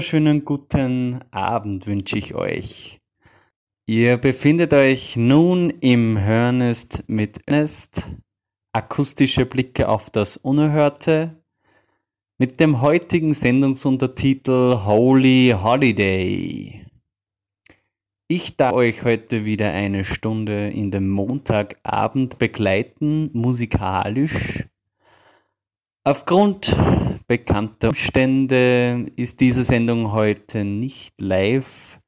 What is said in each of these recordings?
Wunderschönen guten Abend wünsche ich euch. Ihr befindet euch nun im Hörnest mit Ernest, akustische Blicke auf das Unerhörte, mit dem heutigen Sendungsuntertitel Holy Holiday. Ich darf euch heute wieder eine Stunde in den Montagabend begleiten, musikalisch. Aufgrund bekannter Umstände ist diese Sendung heute nicht live,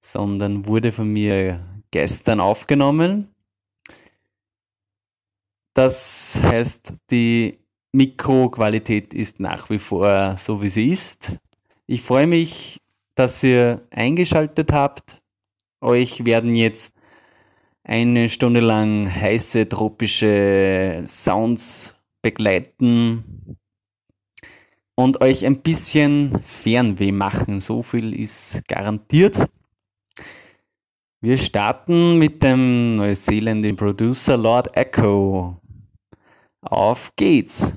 sondern wurde von mir gestern aufgenommen. Das heißt, die Mikroqualität ist nach wie vor so, wie sie ist. Ich freue mich, dass ihr eingeschaltet habt euch werden jetzt eine Stunde lang heiße tropische Sounds begleiten und euch ein bisschen Fernweh machen. So viel ist garantiert. Wir starten mit dem neuseeländischen Producer Lord Echo. Auf geht's!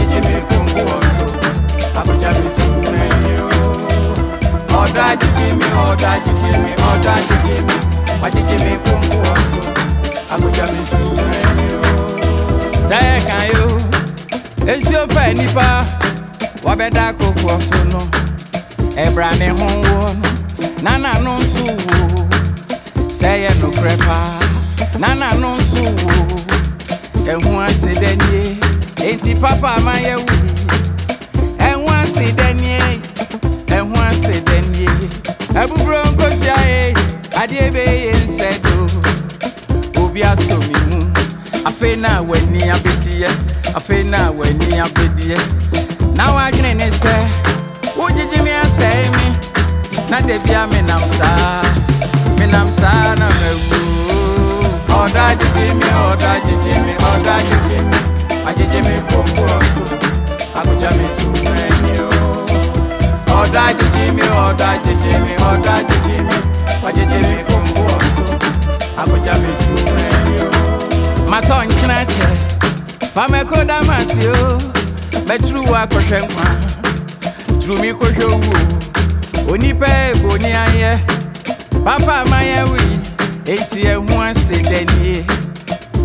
àjèjì mi kò ń wọ̀ so àbújá mi sì mẹ́yìn o. ọ̀dọ̀ àjèjì mi ọ̀dọ̀ àjèjì mi ọ̀dọ̀ àjèjì mi àjèjì mi kò ń wọ̀ àbújá mi sì mẹ́yìn o. sẹ́yìn kan yóò èsì ó fẹ́ nípa. Wọ́n bẹ dá kókó ọ̀sùn náà ẹ̀bùrà ni hún wọ́n nánà ló ń sùn wò. Sẹ́yìn nù kúrẹ́pà nánà ló ń sùn wò. Ẹ̀hún àṣẹ dẹ́niẹ́. Enti papa ma ye wu. Ehun ase danie. Ehun ase I Abubro nko sia e. Ade be ye nsedo. Obi aso mi mu. Afe na wani abedie. Afe na wani abedie. Na Now dwene ne se. Wojiji mi asɛ mi. Na de bia me nam saa. Me nam saa na mewu. Ọ̀dà jíjí mi, ọ̀dà jíjí mi, ọ̀dà jíjí mi àjẹjẹ mi kò kó ọ̀sùn àbújá mi sùn mẹ́ni o. ọ̀dọ̀ àjèjì mi ọ̀dọ̀ àjèjì mi ọ̀dọ̀ àjèjì mi. Àjèjì mi kò kó ọ̀sùn àbújá mi sùn mẹ́ni o. màtọ́ nkyinakyẹ fàmẹ́kọ́ dàmásì o. Bẹ́tùrú wa kọ̀hwẹ́ nkwa tùrùmí kọ̀hwẹ́ owó onípẹ́ èbò ní ayẹ pápá amáyẹwì èyí ti ẹ̀hún àṣẹ dẹ́niẹ́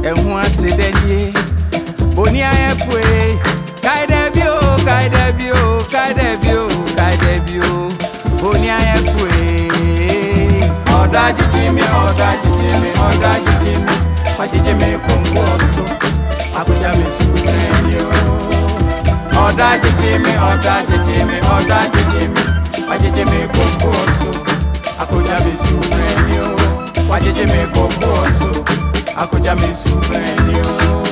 ẹ̀hún àṣẹ dẹ́niẹ́ òní ayẹfue káìdẹbi o káìdẹbi o káìdẹbi o káìdẹbi o òní ayẹfue. ọ̀dọ́ àjèjì mi ọ̀dọ́ àjèjì mi Oda àjèjì mi fàjèjì mi kò ń bọ̀ sùn àkójá mi sùn lẹ́yìn o. Oda àjèjì mi ọ̀dọ́ àjèjì mi ọ̀dọ́ àjèjì mi fàjèjì mi kò ń bọ̀ mi sùn lẹ́yìn o. fàjèjì mi kò ń bọ̀ mi sùn lẹ́yìn o.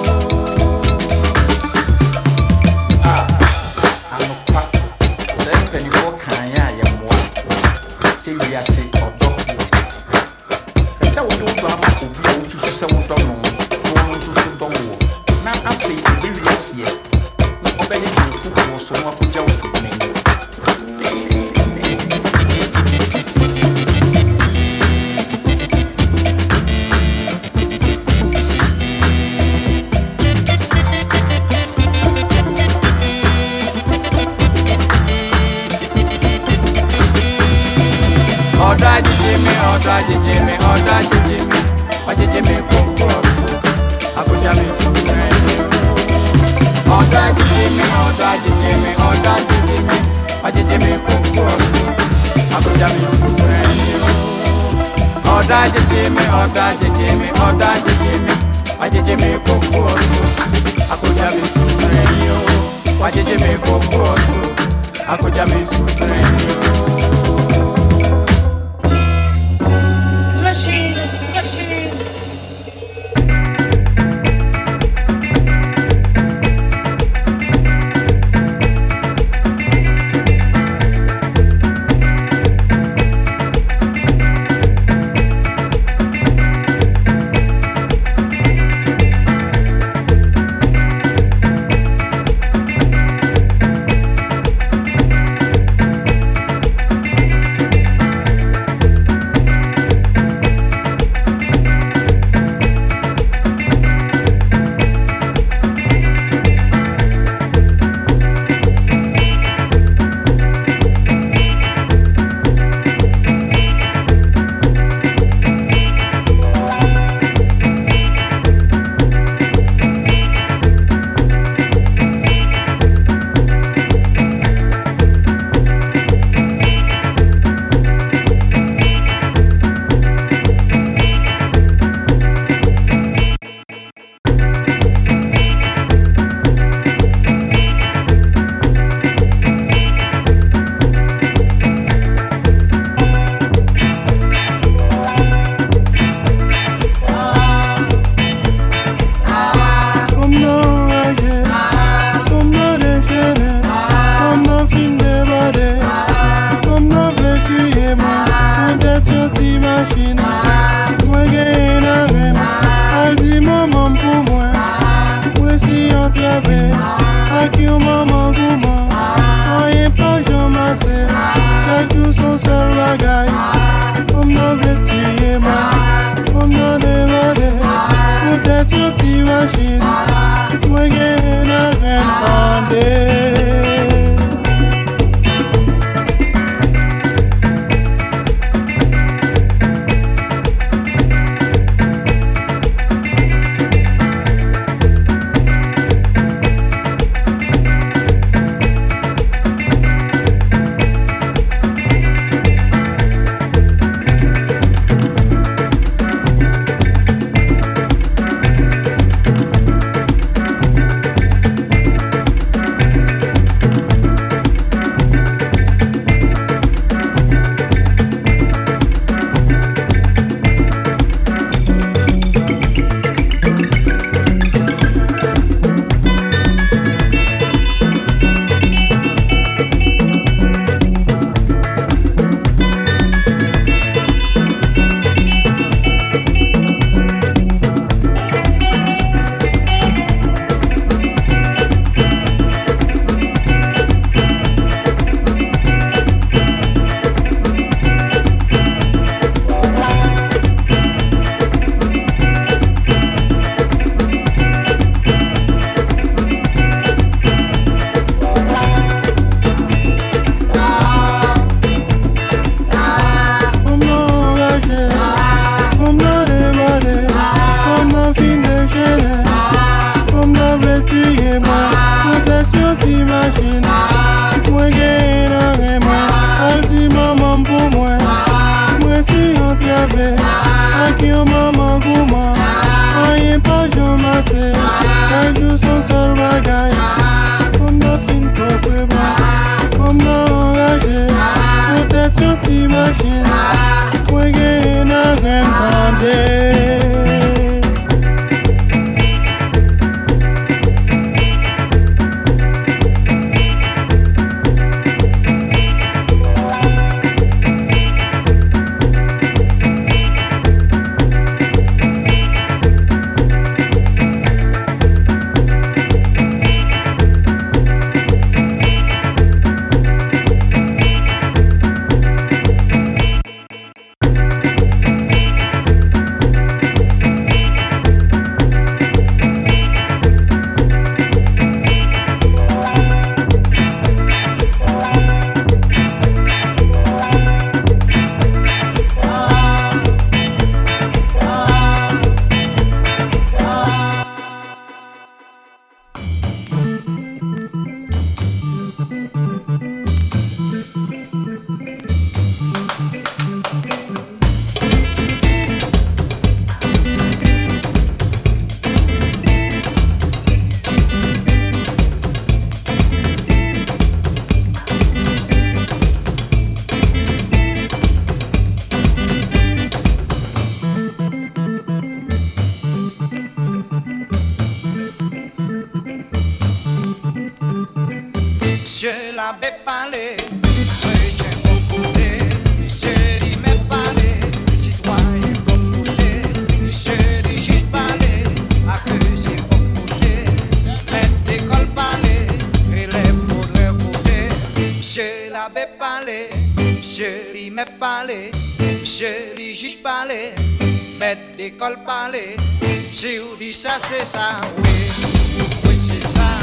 Teorizas esa, güey. Pues esa,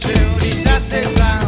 teorizas esa,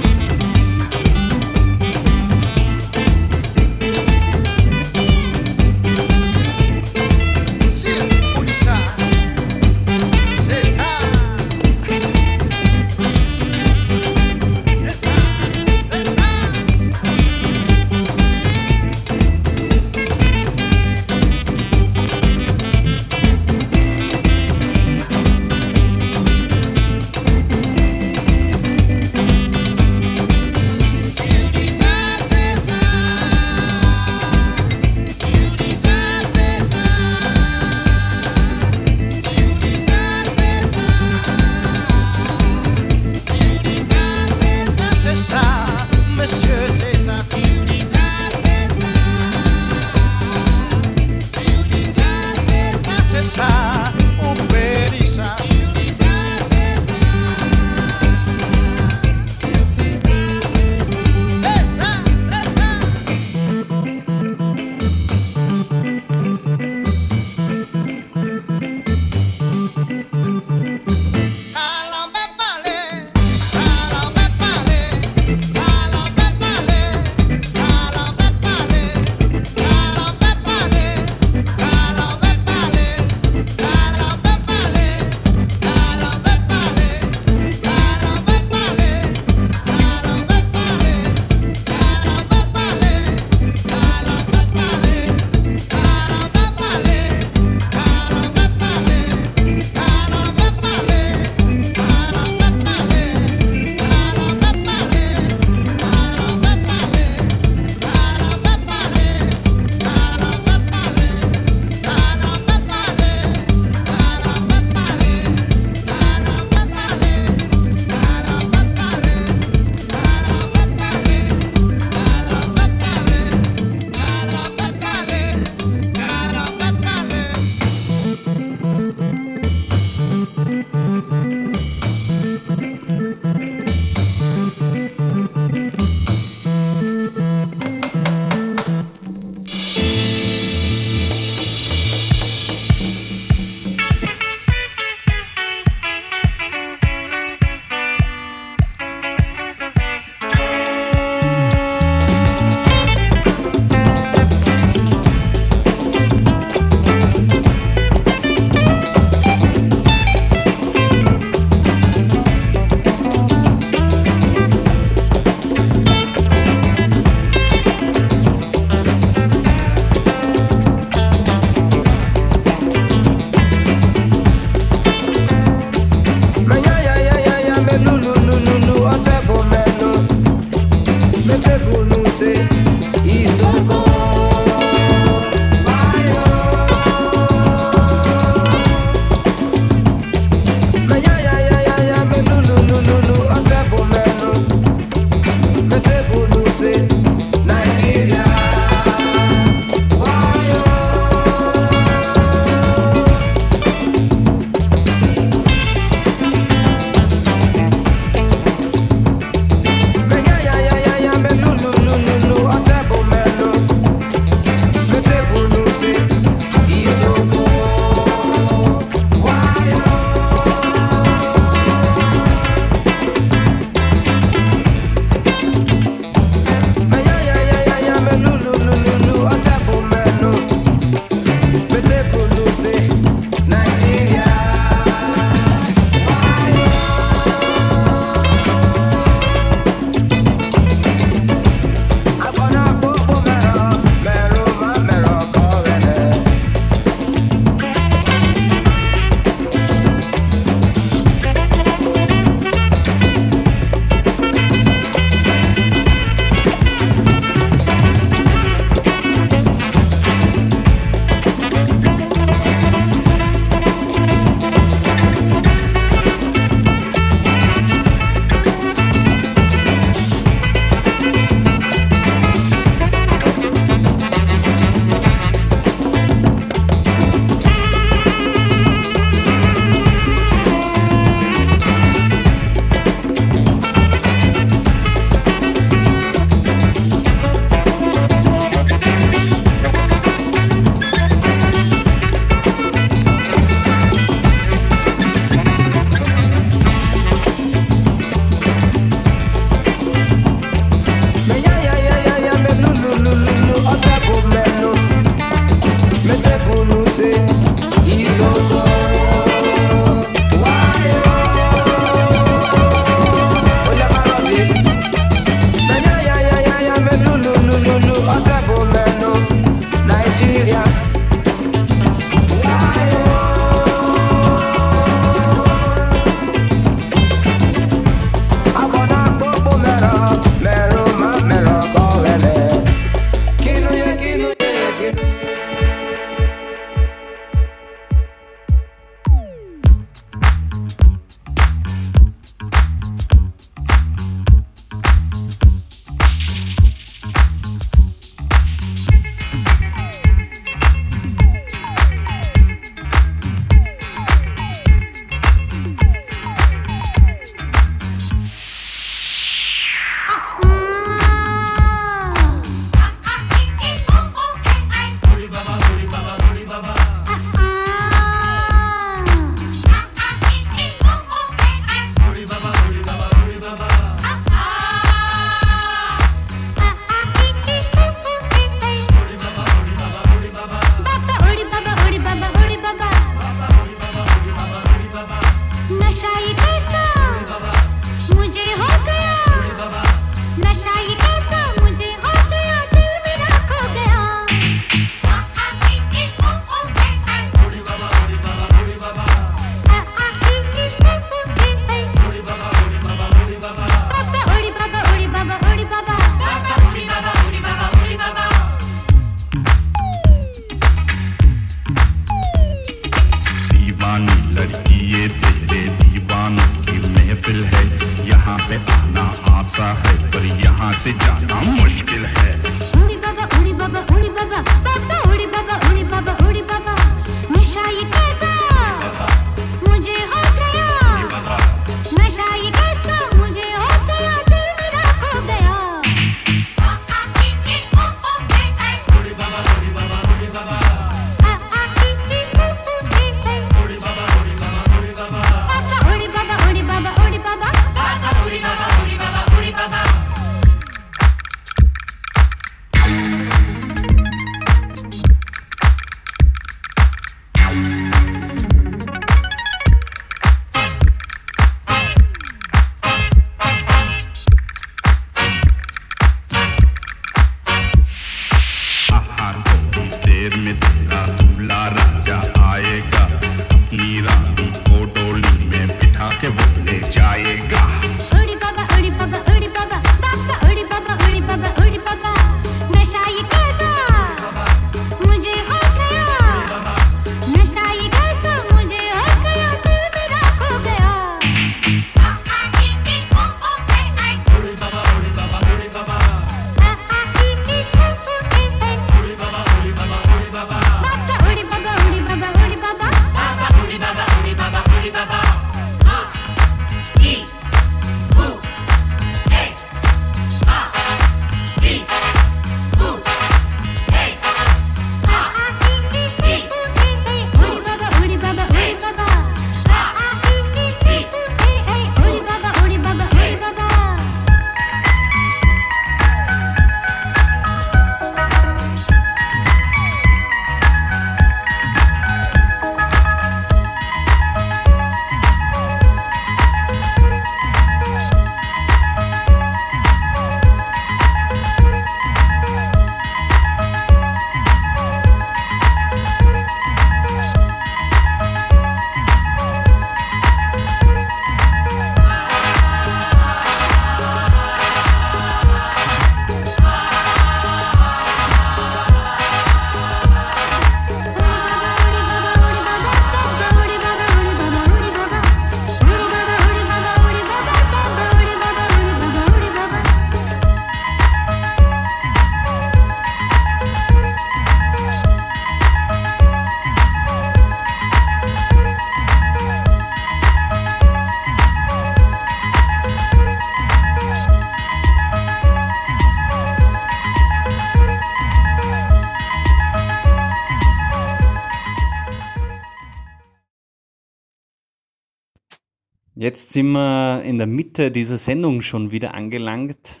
Jetzt sind wir in der Mitte dieser Sendung schon wieder angelangt.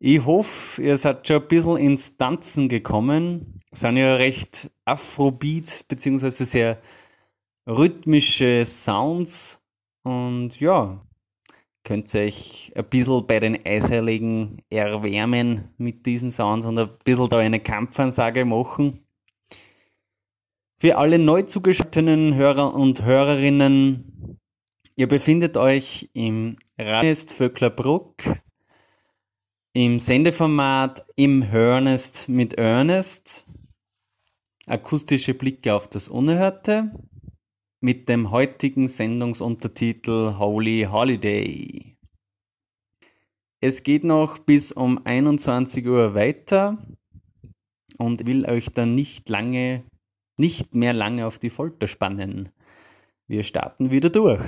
Ich hoffe, ihr seid schon ein bisschen ins Tanzen gekommen. Sind ja recht Afrobeat beziehungsweise sehr rhythmische Sounds. Und ja, könnt ihr euch ein bisschen bei den Eisheiligen erwärmen mit diesen Sounds und ein bisschen da eine Kampfansage machen. Für alle neu zugeschalteten Hörer und Hörerinnen, Ihr befindet euch im Rheinest Vöcklerbruck im Sendeformat im Hörnest mit Ernest. Akustische Blicke auf das Unerhörte mit dem heutigen Sendungsuntertitel Holy Holiday. Es geht noch bis um 21 Uhr weiter und will euch dann nicht lange, nicht mehr lange auf die Folter spannen. Wir starten wieder durch.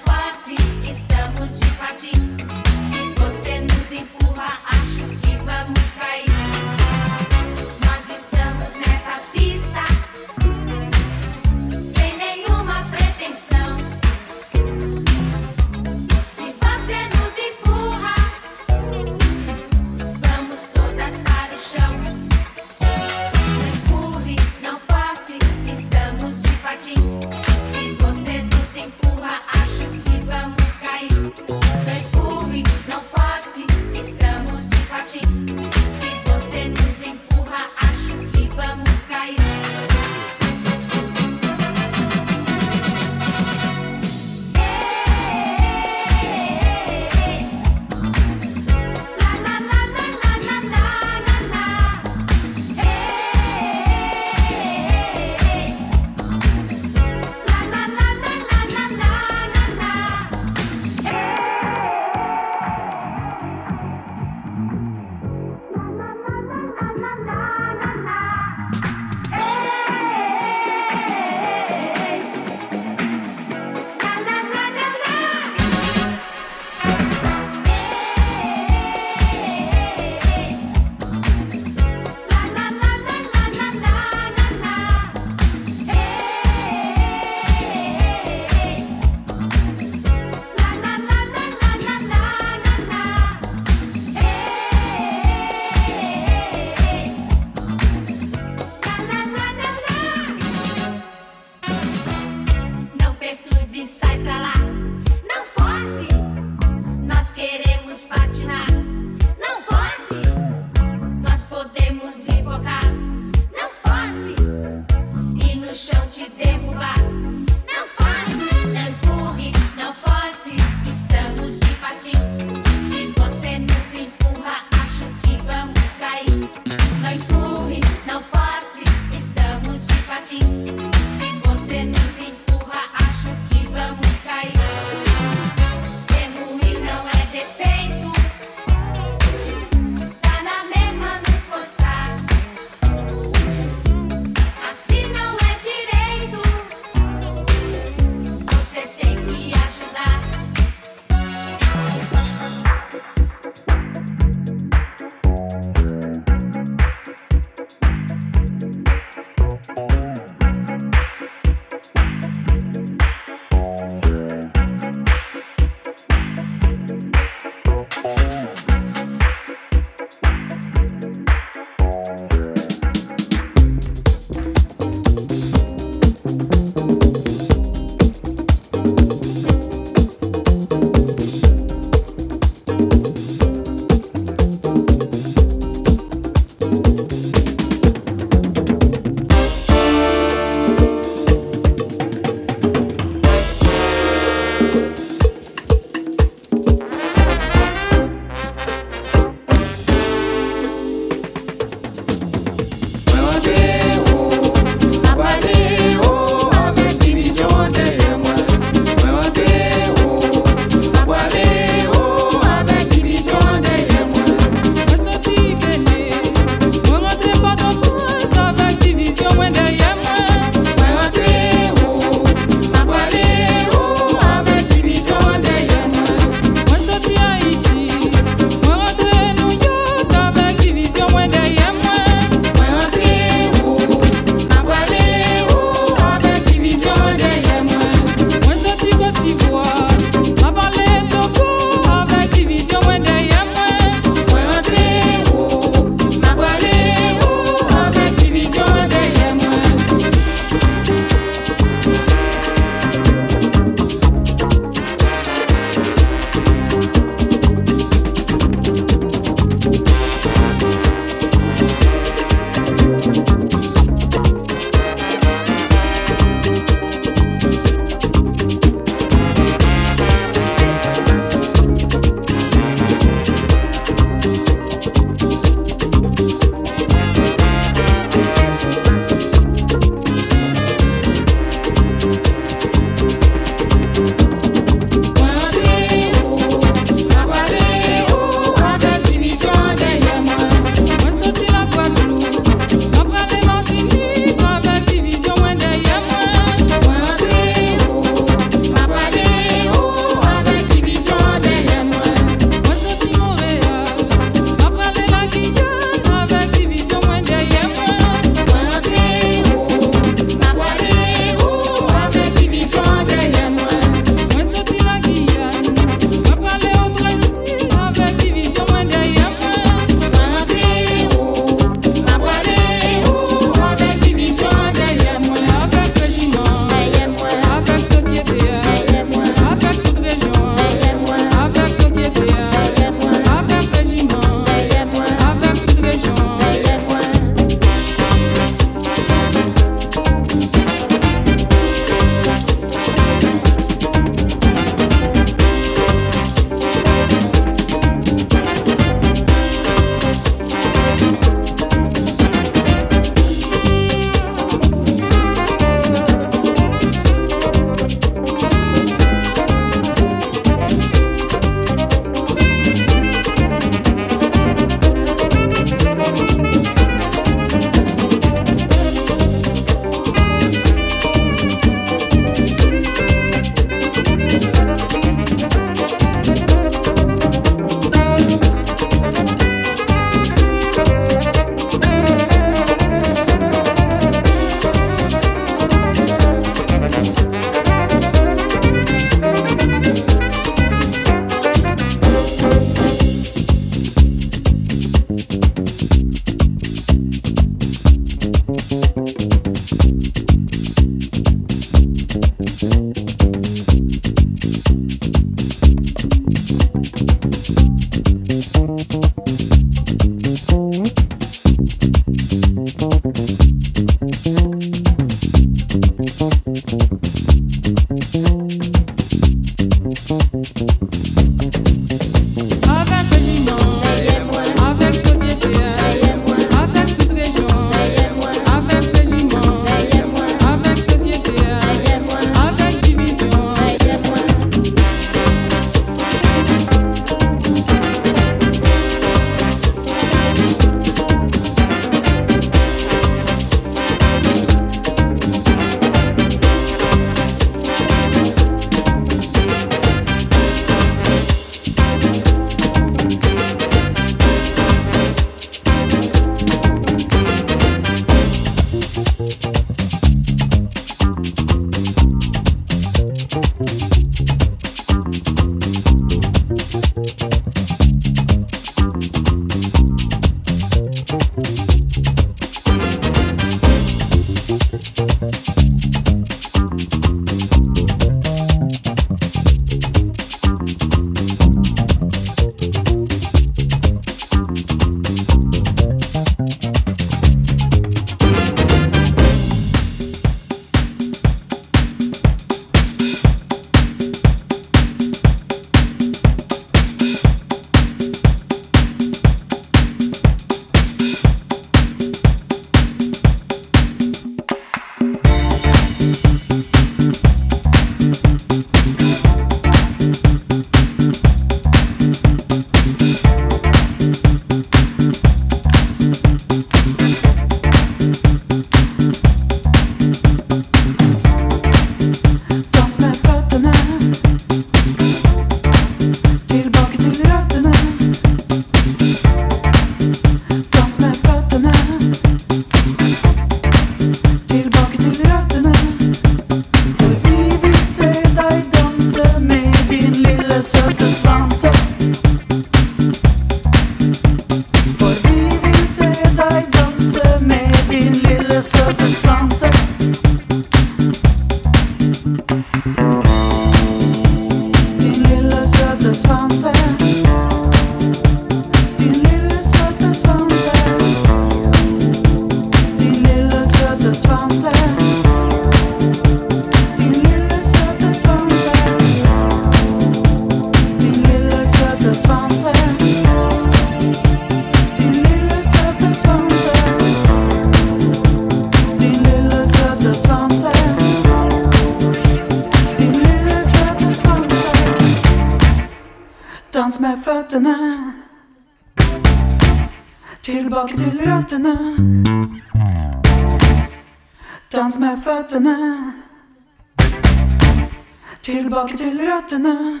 kameratene.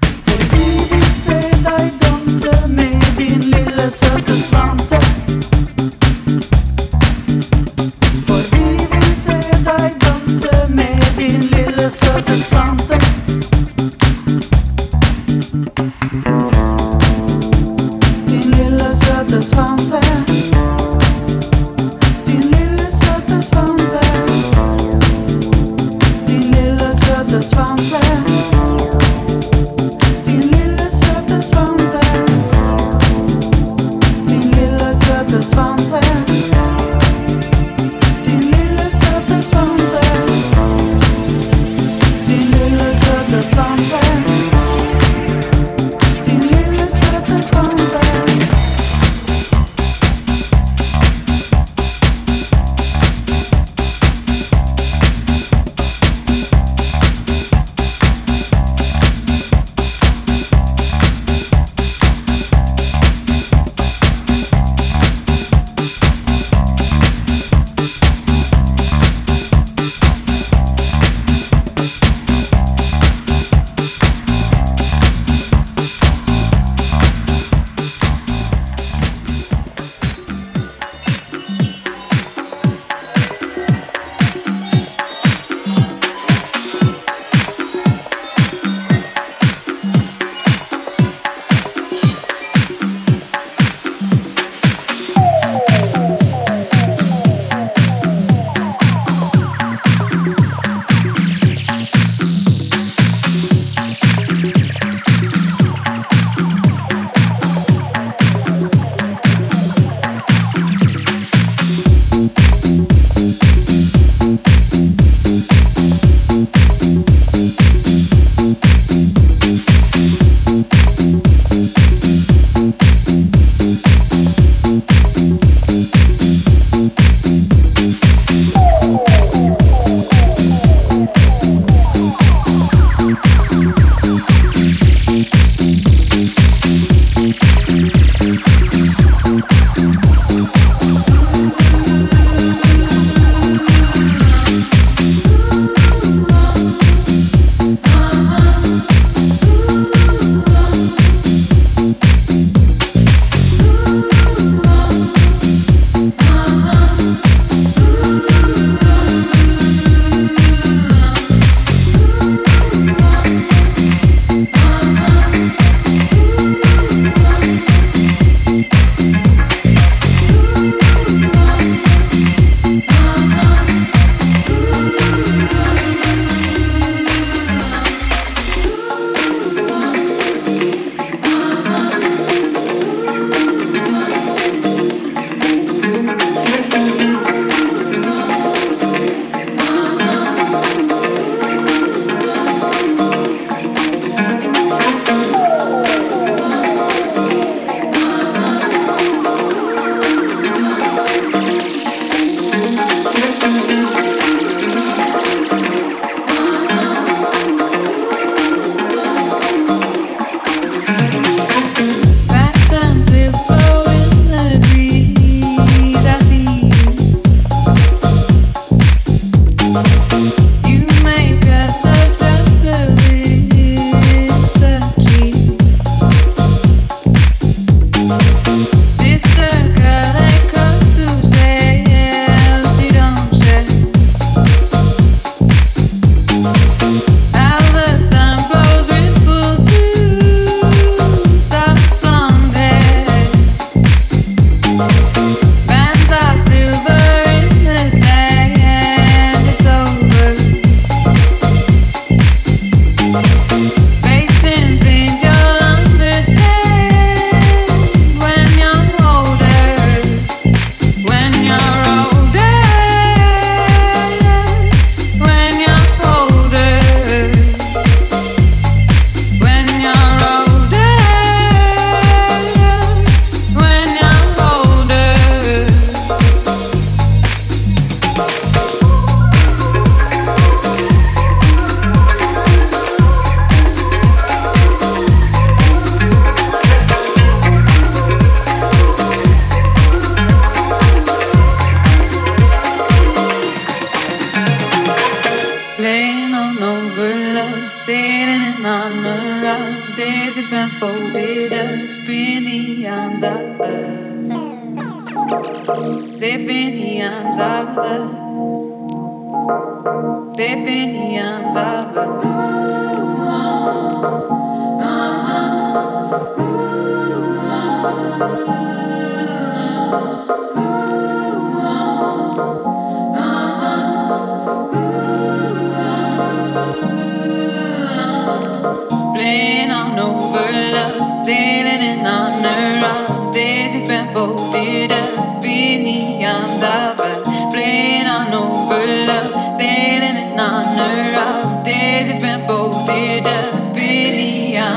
For vi vil se deg danse med din lille søte svanse. For vi vil se deg danse med din lille søte svanse.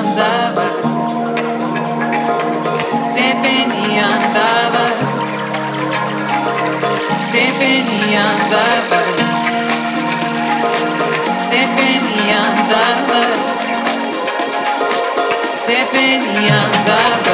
andaba, se venía andaba, se venía andaba, se venía andaba, se venía andaba.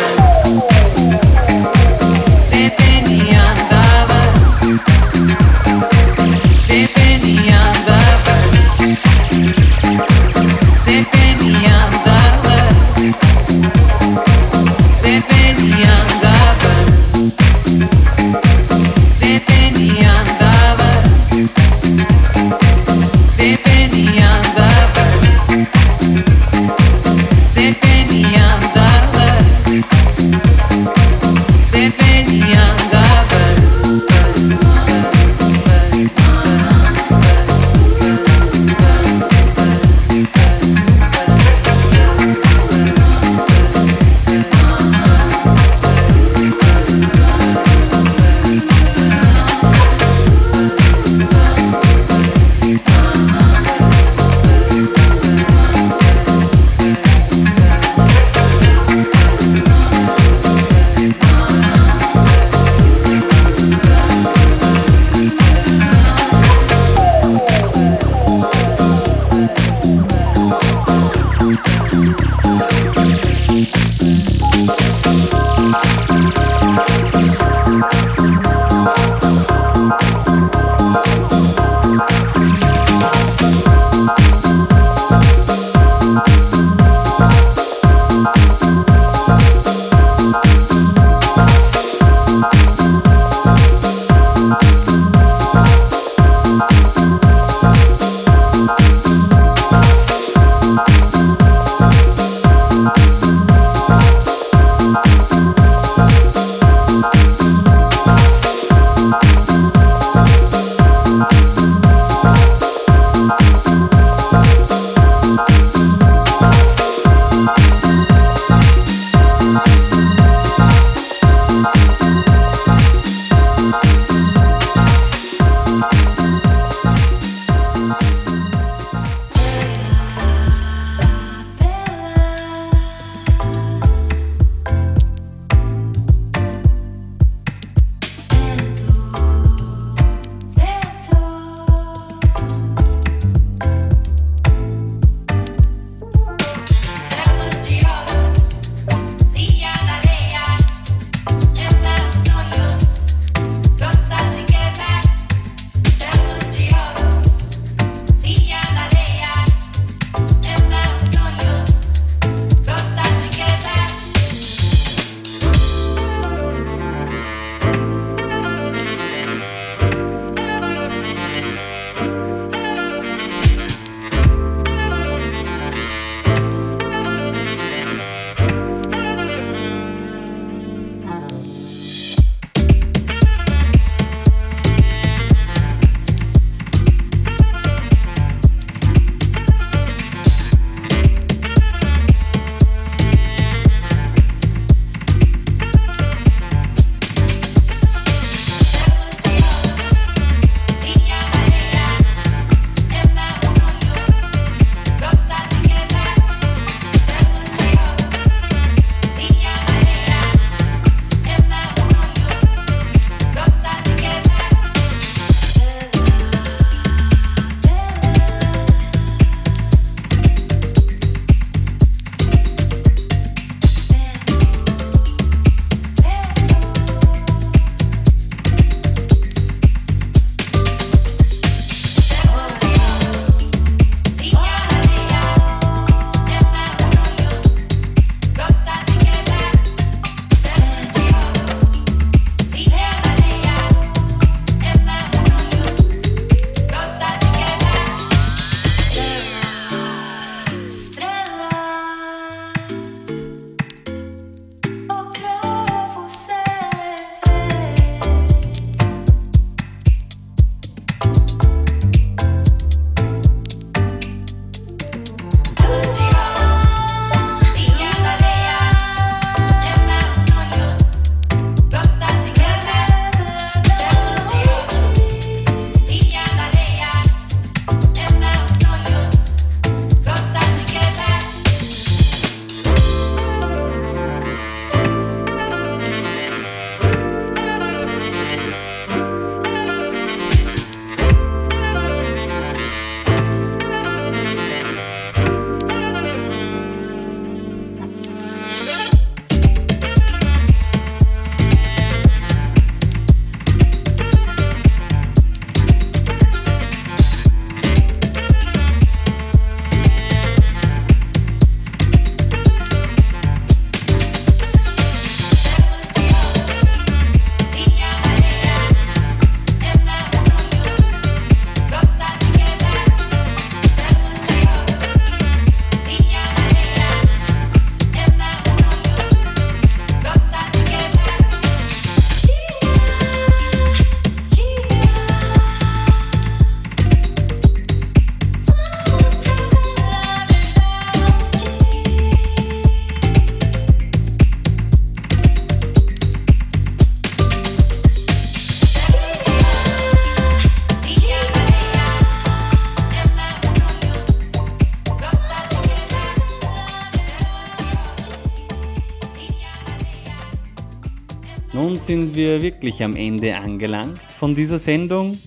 wir wirklich am Ende angelangt von dieser Sendung.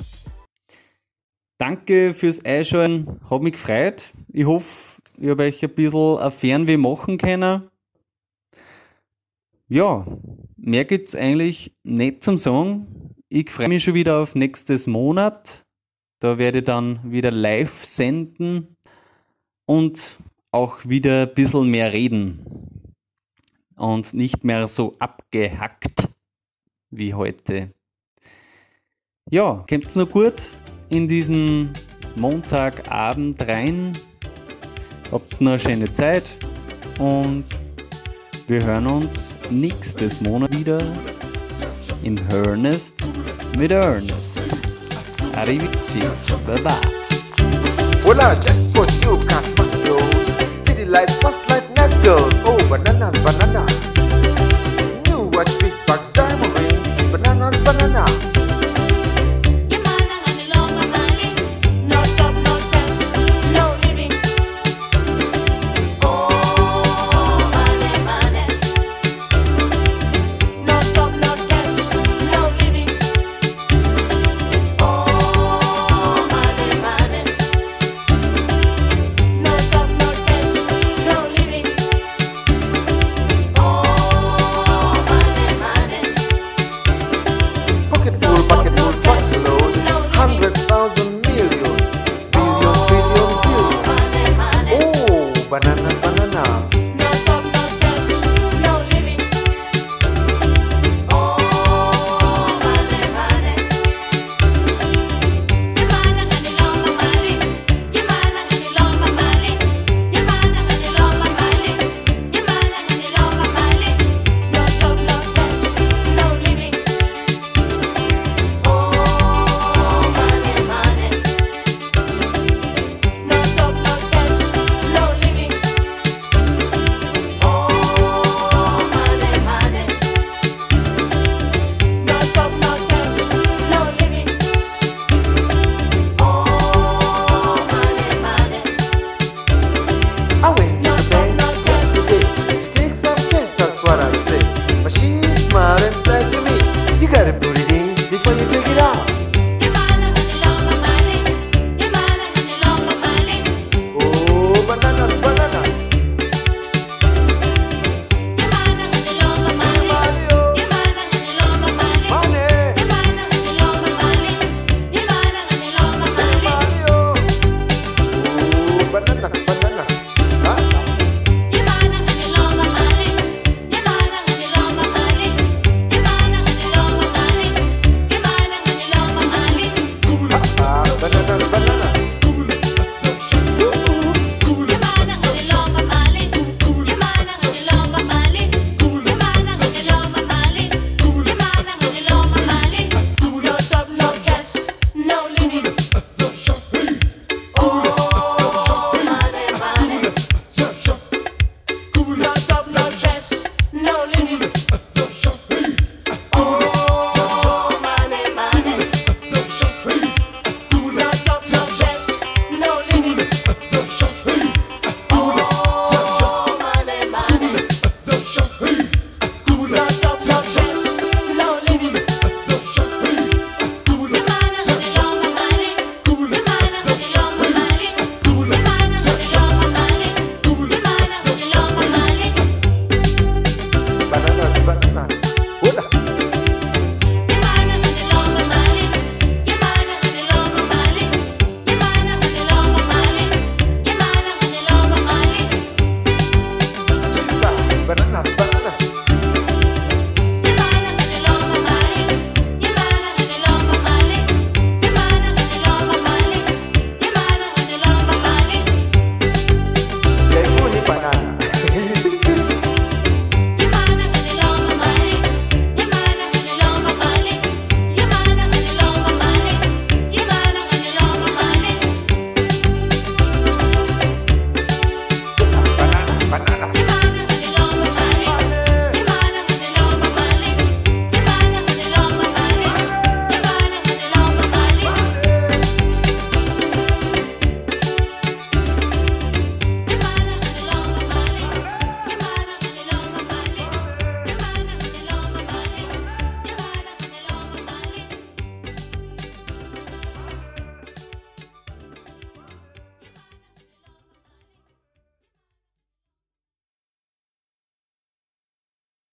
Danke fürs Einschauen, hat mich gefreut. Ich hoffe, ich habe euch ein bisschen ein Fernweh machen können. Ja, mehr gibt es eigentlich nicht zum Song. Ich freue mich schon wieder auf nächstes Monat. Da werde ich dann wieder live senden und auch wieder ein bisschen mehr reden. Und nicht mehr so abgehackt wie heute. Ja, kommt es noch gut in diesen Montagabend rein. Habt noch eine schöne Zeit und wir hören uns nächstes Monat wieder im Hörnest mit Ernest. Arrivederci. Bye bye. Hola, jackpot, you can smack those. City lights, fast life, nice girls. Oh, bananas, bananas. New watch, big bucks,